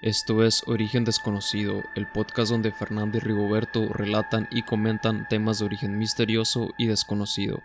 Esto es Origen Desconocido, el podcast donde Fernando y Rigoberto relatan y comentan temas de origen misterioso y desconocido.